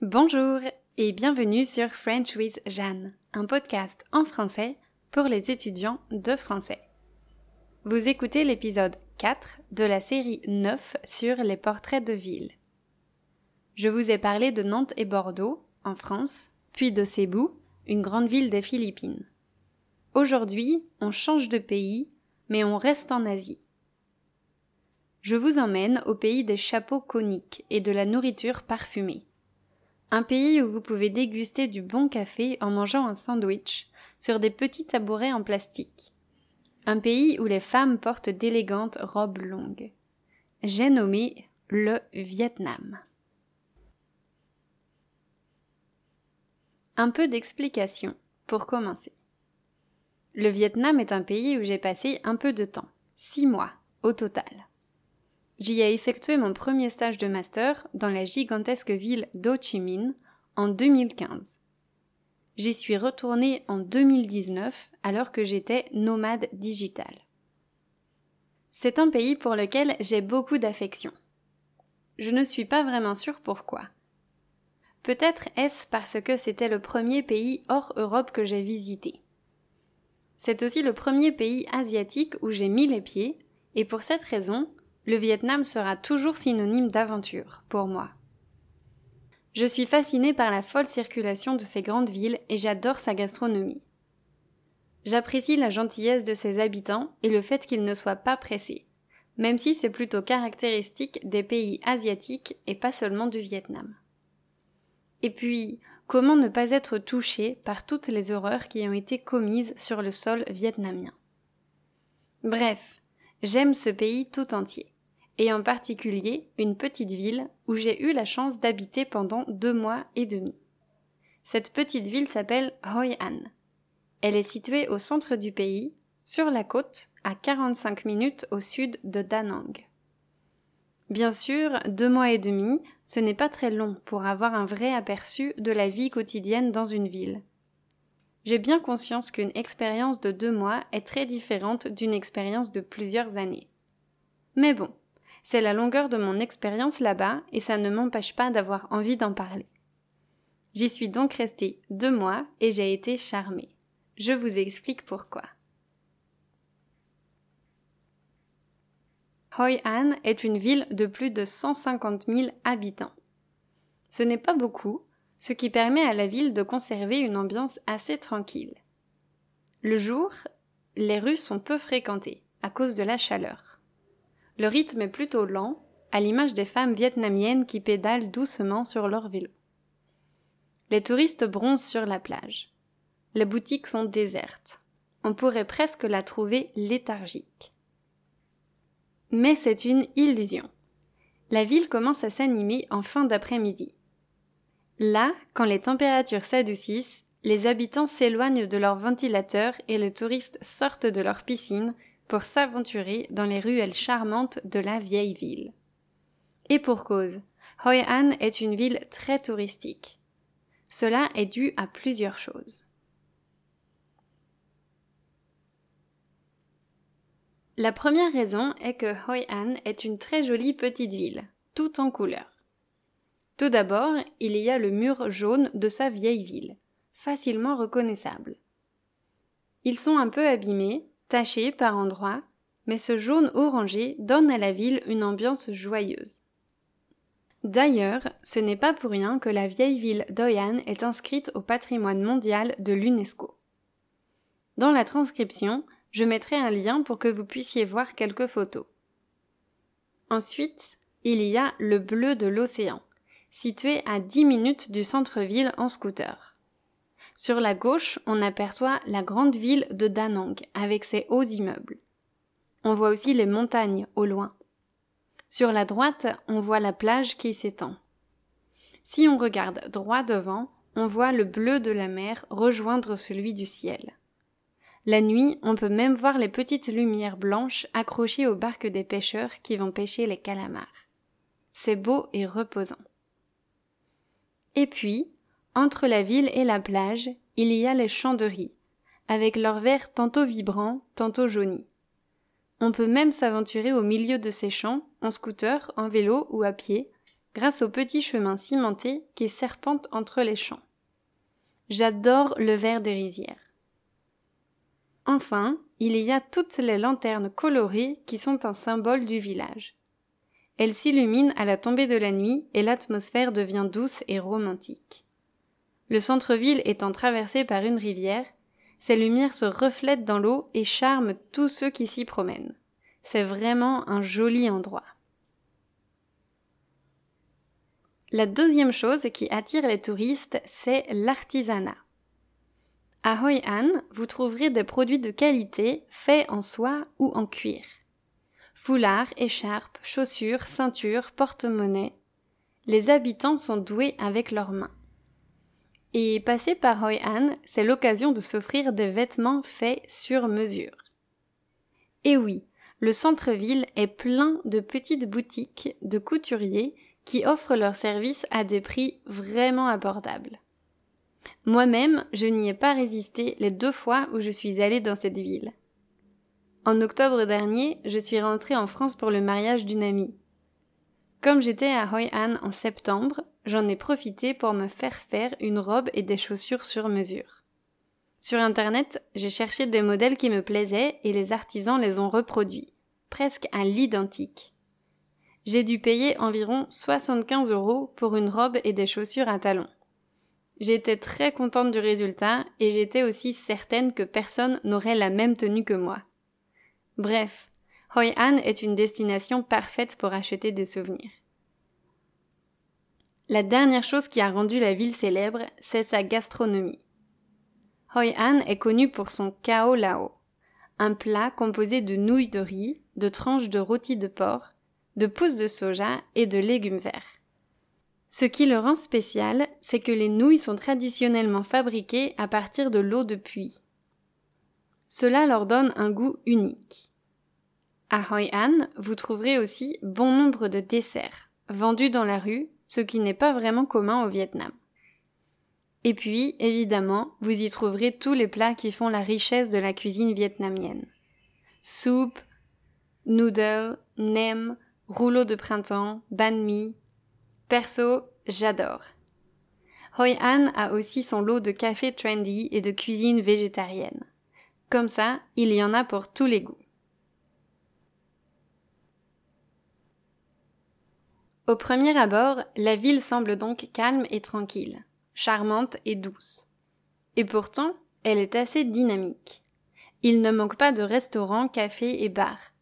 Bonjour et bienvenue sur French with Jeanne, un podcast en français pour les étudiants de français. Vous écoutez l'épisode 4 de la série 9 sur les portraits de ville. Je vous ai parlé de Nantes et Bordeaux, en France, puis de Cebu, une grande ville des Philippines. Aujourd'hui, on change de pays, mais on reste en Asie. Je vous emmène au pays des chapeaux coniques et de la nourriture parfumée. Un pays où vous pouvez déguster du bon café en mangeant un sandwich sur des petits tabourets en plastique. Un pays où les femmes portent d'élégantes robes longues. J'ai nommé le Vietnam. Un peu d'explication pour commencer. Le Vietnam est un pays où j'ai passé un peu de temps, six mois au total. J'y ai effectué mon premier stage de master dans la gigantesque ville d'Ho Chi Minh en 2015. J'y suis retournée en 2019 alors que j'étais nomade digital. C'est un pays pour lequel j'ai beaucoup d'affection. Je ne suis pas vraiment sûre pourquoi. Peut-être est-ce parce que c'était le premier pays hors Europe que j'ai visité. C'est aussi le premier pays asiatique où j'ai mis les pieds, et pour cette raison, le Vietnam sera toujours synonyme d'aventure pour moi. Je suis fascinée par la folle circulation de ces grandes villes et j'adore sa gastronomie. J'apprécie la gentillesse de ses habitants et le fait qu'ils ne soient pas pressés, même si c'est plutôt caractéristique des pays asiatiques et pas seulement du Vietnam. Et puis, comment ne pas être touché par toutes les horreurs qui ont été commises sur le sol vietnamien? Bref, j'aime ce pays tout entier et en particulier une petite ville où j'ai eu la chance d'habiter pendant deux mois et demi. Cette petite ville s'appelle Hoi An. Elle est située au centre du pays, sur la côte, à 45 minutes au sud de Da Nang. Bien sûr, deux mois et demi, ce n'est pas très long pour avoir un vrai aperçu de la vie quotidienne dans une ville. J'ai bien conscience qu'une expérience de deux mois est très différente d'une expérience de plusieurs années. Mais bon, c'est la longueur de mon expérience là-bas et ça ne m'empêche pas d'avoir envie d'en parler. J'y suis donc restée deux mois et j'ai été charmée. Je vous explique pourquoi. Hoi An est une ville de plus de 150 000 habitants. Ce n'est pas beaucoup, ce qui permet à la ville de conserver une ambiance assez tranquille. Le jour, les rues sont peu fréquentées à cause de la chaleur. Le rythme est plutôt lent, à l'image des femmes vietnamiennes qui pédalent doucement sur leur vélo. Les touristes bronzent sur la plage. Les boutiques sont désertes. On pourrait presque la trouver léthargique. Mais c'est une illusion. La ville commence à s'animer en fin d'après-midi. Là, quand les températures s'adoucissent, les habitants s'éloignent de leurs ventilateurs et les touristes sortent de leurs piscines pour s'aventurer dans les ruelles charmantes de la vieille ville. Et pour cause, Hoi An est une ville très touristique. Cela est dû à plusieurs choses. La première raison est que Hoi An est une très jolie petite ville, tout en couleurs. Tout d'abord, il y a le mur jaune de sa vieille ville, facilement reconnaissable. Ils sont un peu abîmés, taché par endroits, mais ce jaune orangé donne à la ville une ambiance joyeuse. D'ailleurs, ce n'est pas pour rien que la vieille ville d'Oyan est inscrite au patrimoine mondial de l'UNESCO. Dans la transcription, je mettrai un lien pour que vous puissiez voir quelques photos. Ensuite, il y a le bleu de l'océan, situé à 10 minutes du centre-ville en scooter. Sur la gauche, on aperçoit la grande ville de Danang avec ses hauts immeubles. On voit aussi les montagnes au loin. Sur la droite, on voit la plage qui s'étend. Si on regarde droit devant, on voit le bleu de la mer rejoindre celui du ciel. La nuit, on peut même voir les petites lumières blanches accrochées aux barques des pêcheurs qui vont pêcher les calamars. C'est beau et reposant. Et puis, entre la ville et la plage, il y a les champs de riz, avec leurs verts tantôt vibrants, tantôt jaunis. On peut même s'aventurer au milieu de ces champs, en scooter, en vélo ou à pied, grâce au petit chemin cimenté qui serpente entre les champs. J'adore le vert des rizières. Enfin, il y a toutes les lanternes colorées qui sont un symbole du village. Elles s'illuminent à la tombée de la nuit et l'atmosphère devient douce et romantique. Le centre-ville étant traversé par une rivière, ces lumières se reflètent dans l'eau et charment tous ceux qui s'y promènent. C'est vraiment un joli endroit. La deuxième chose qui attire les touristes, c'est l'artisanat. À Hoi An, vous trouverez des produits de qualité faits en soie ou en cuir. Foulards, écharpes, chaussures, ceintures, porte-monnaie. Les habitants sont doués avec leurs mains. Et passer par Hoi An, c'est l'occasion de s'offrir des vêtements faits sur mesure. Et oui, le centre-ville est plein de petites boutiques de couturiers qui offrent leurs services à des prix vraiment abordables. Moi-même, je n'y ai pas résisté les deux fois où je suis allée dans cette ville. En octobre dernier, je suis rentrée en France pour le mariage d'une amie. Comme j'étais à Hoi An en septembre, j'en ai profité pour me faire faire une robe et des chaussures sur mesure. Sur internet, j'ai cherché des modèles qui me plaisaient et les artisans les ont reproduits, presque à l'identique. J'ai dû payer environ 75 euros pour une robe et des chaussures à talons. J'étais très contente du résultat et j'étais aussi certaine que personne n'aurait la même tenue que moi. Bref, Hoi An est une destination parfaite pour acheter des souvenirs. La dernière chose qui a rendu la ville célèbre, c'est sa gastronomie. Hoi An est connu pour son Kao Lao, un plat composé de nouilles de riz, de tranches de rôti de porc, de pousses de soja et de légumes verts. Ce qui le rend spécial, c'est que les nouilles sont traditionnellement fabriquées à partir de l'eau de puits. Cela leur donne un goût unique. À Hoi An, vous trouverez aussi bon nombre de desserts, vendus dans la rue, ce qui n'est pas vraiment commun au Vietnam. Et puis, évidemment, vous y trouverez tous les plats qui font la richesse de la cuisine vietnamienne. Soupe, noodles, nem, rouleau de printemps, banh mi. Perso, j'adore. Hoi An a aussi son lot de café trendy et de cuisine végétarienne. Comme ça, il y en a pour tous les goûts. Au premier abord, la ville semble donc calme et tranquille, charmante et douce. Et pourtant, elle est assez dynamique. Il ne manque pas de restaurants, cafés et bars.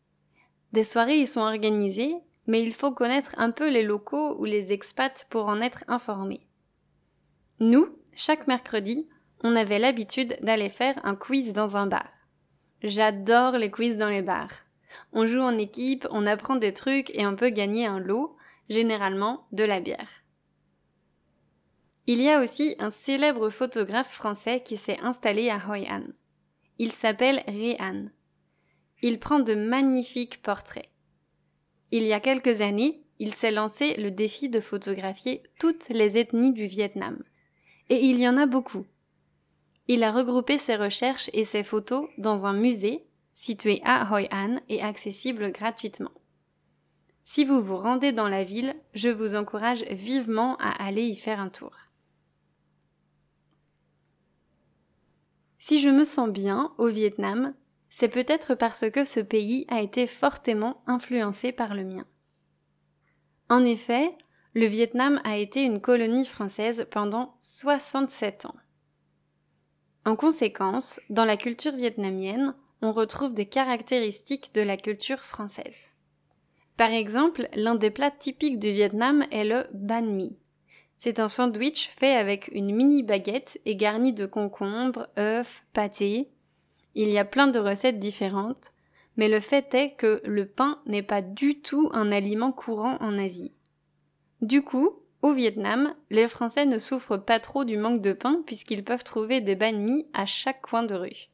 Des soirées y sont organisées, mais il faut connaître un peu les locaux ou les expats pour en être informé. Nous, chaque mercredi, on avait l'habitude d'aller faire un quiz dans un bar. J'adore les quiz dans les bars. On joue en équipe, on apprend des trucs et on peut gagner un lot, généralement de la bière. Il y a aussi un célèbre photographe français qui s'est installé à Hoi An. Il s'appelle An. Il prend de magnifiques portraits. Il y a quelques années, il s'est lancé le défi de photographier toutes les ethnies du Vietnam. Et il y en a beaucoup. Il a regroupé ses recherches et ses photos dans un musée situé à Hoi An et accessible gratuitement. Si vous vous rendez dans la ville, je vous encourage vivement à aller y faire un tour. Si je me sens bien au Vietnam, c'est peut-être parce que ce pays a été fortement influencé par le mien. En effet, le Vietnam a été une colonie française pendant 67 ans. En conséquence, dans la culture vietnamienne, on retrouve des caractéristiques de la culture française. Par exemple, l'un des plats typiques du Vietnam est le banh mi. C'est un sandwich fait avec une mini baguette et garni de concombres, œufs, pâté. Il y a plein de recettes différentes, mais le fait est que le pain n'est pas du tout un aliment courant en Asie. Du coup, au Vietnam, les Français ne souffrent pas trop du manque de pain puisqu'ils peuvent trouver des banh mi à chaque coin de rue.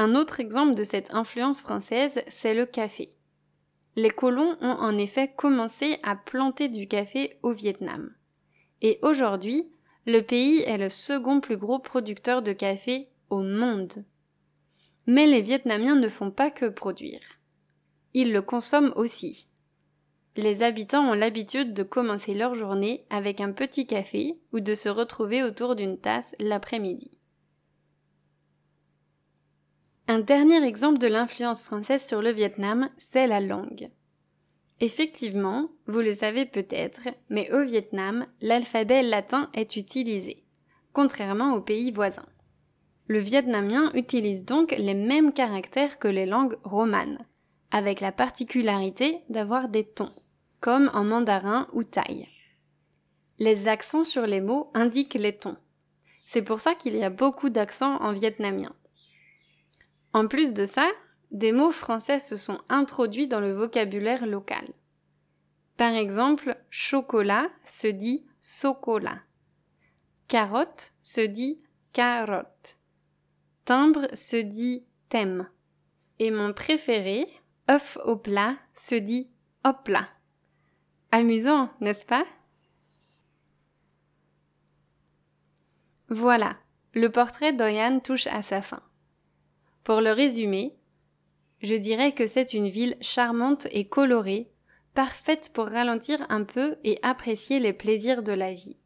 Un autre exemple de cette influence française, c'est le café. Les colons ont en effet commencé à planter du café au Vietnam. Et aujourd'hui, le pays est le second plus gros producteur de café au monde. Mais les Vietnamiens ne font pas que produire. Ils le consomment aussi. les habitants ont l'habitude de commencer leur journée avec un petit café ou de se retrouver autour d'une tasse l'après-midi. Un dernier exemple de l'influence française sur le Vietnam, c'est la langue. Effectivement, vous le savez peut-être, mais au Vietnam, l'alphabet latin est utilisé, contrairement aux pays voisins. Le vietnamien utilise donc les mêmes caractères que les langues romanes, avec la particularité d'avoir des tons, comme en mandarin ou thaï. Les accents sur les mots indiquent les tons. C'est pour ça qu'il y a beaucoup d'accents en vietnamien. En plus de ça, des mots français se sont introduits dans le vocabulaire local. Par exemple, chocolat se dit chocolat. Carotte se dit carotte. Timbre se dit thème. Et mon préféré, œuf au plat, se dit hopla. Amusant, n'est-ce pas? Voilà, le portrait d'Oyan touche à sa fin. Pour le résumer, je dirais que c'est une ville charmante et colorée, parfaite pour ralentir un peu et apprécier les plaisirs de la vie.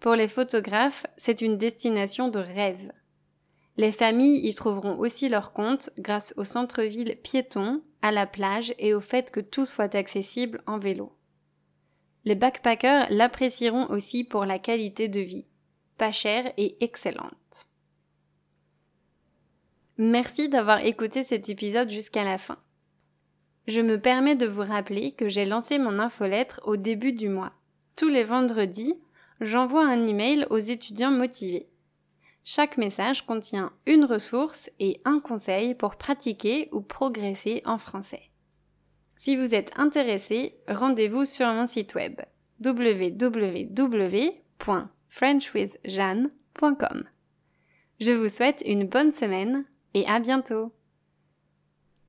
Pour les photographes, c'est une destination de rêve. Les familles y trouveront aussi leur compte grâce au centre-ville piéton, à la plage et au fait que tout soit accessible en vélo. Les backpackers l'apprécieront aussi pour la qualité de vie, pas chère et excellente. Merci d'avoir écouté cet épisode jusqu'à la fin. Je me permets de vous rappeler que j'ai lancé mon infolettre au début du mois. Tous les vendredis, j'envoie un email aux étudiants motivés. Chaque message contient une ressource et un conseil pour pratiquer ou progresser en français. Si vous êtes intéressé, rendez-vous sur mon site web www.frenchwithjeanne.com. Je vous souhaite une bonne semaine et à bientôt